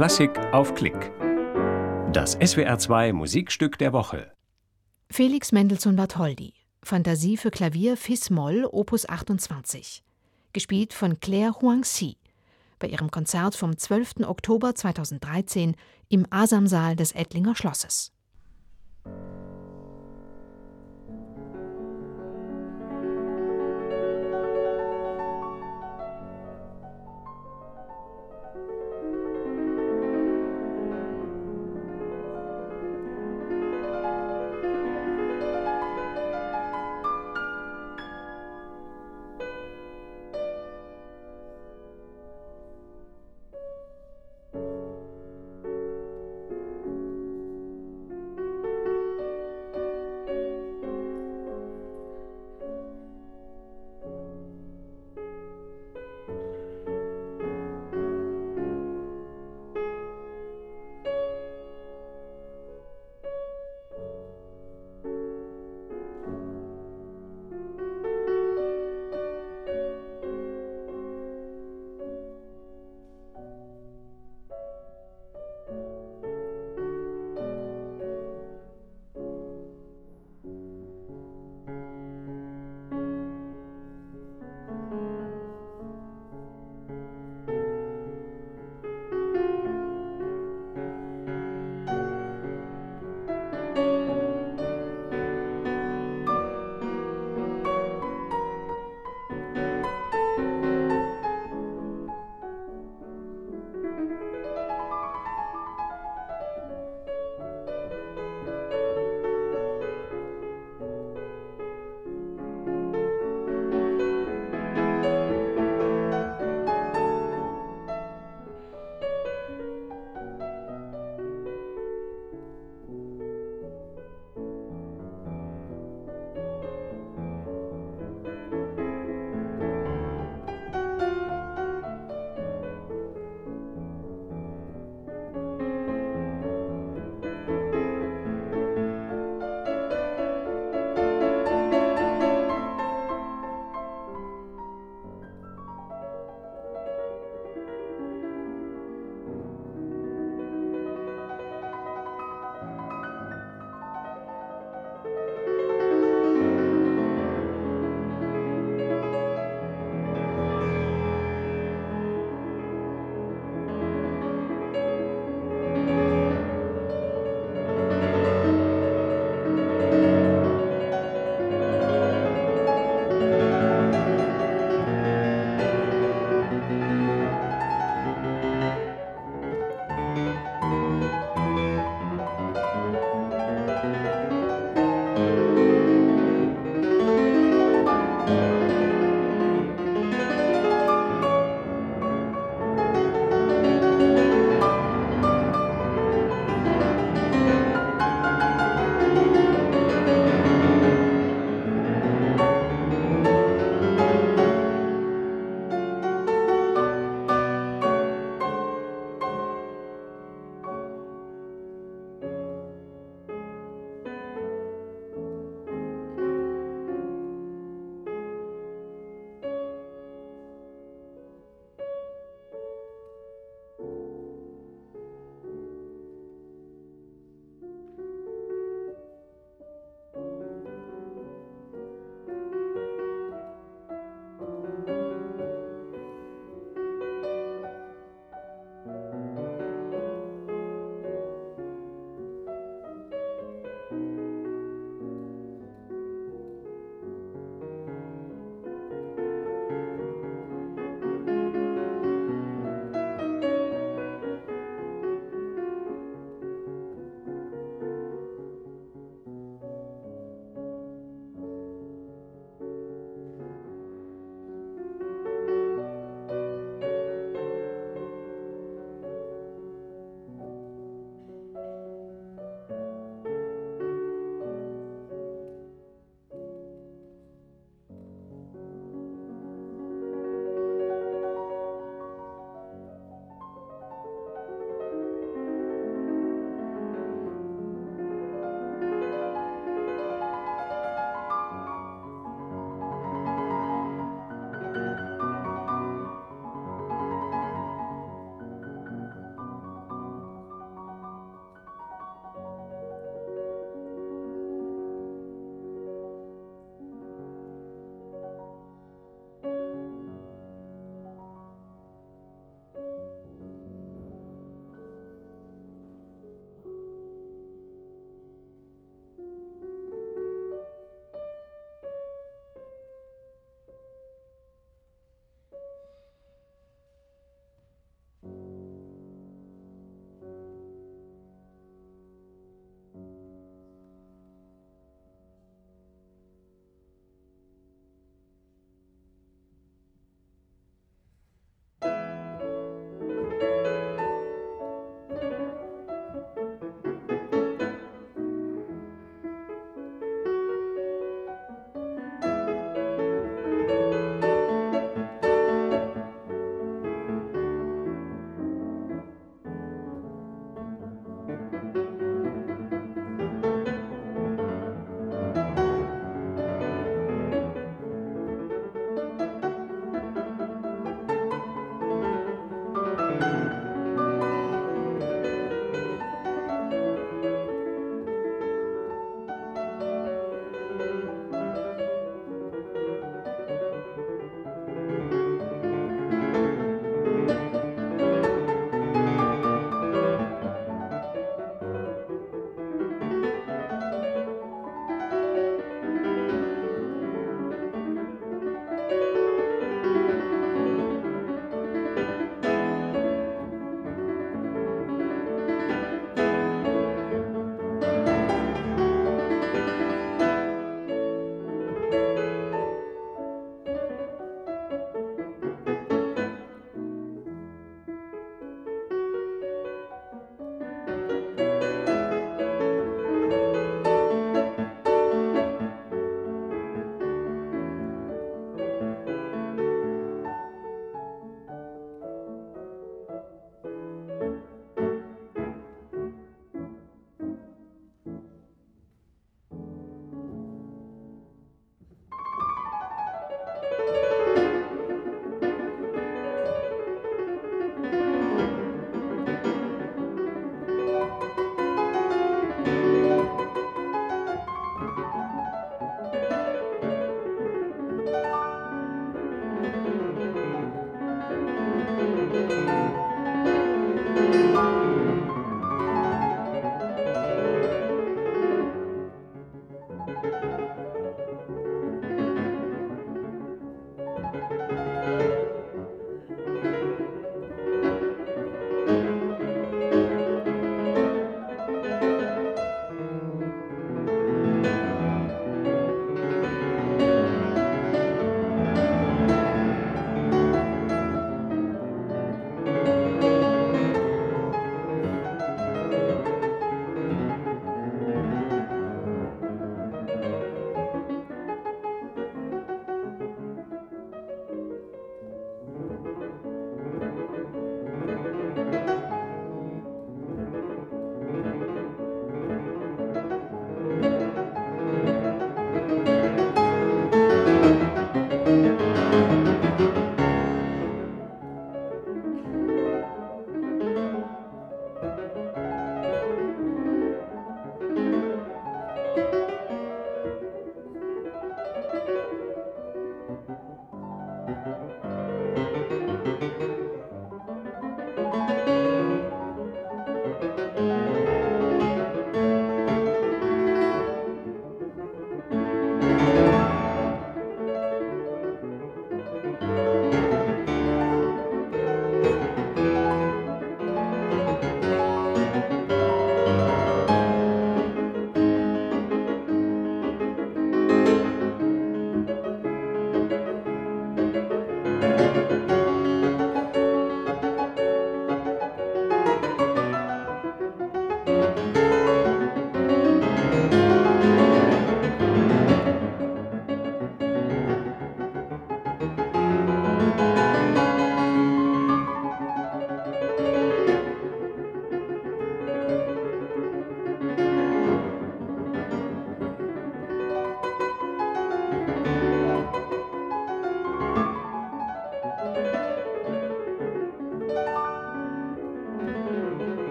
Klassik auf Klick. Das SWR2 Musikstück der Woche. Felix Mendelssohn Bartholdy. Fantasie für Klavier Fis-Moll Opus 28. Gespielt von Claire Huangxi bei ihrem Konzert vom 12. Oktober 2013 im Asamsaal des Ettlinger Schlosses.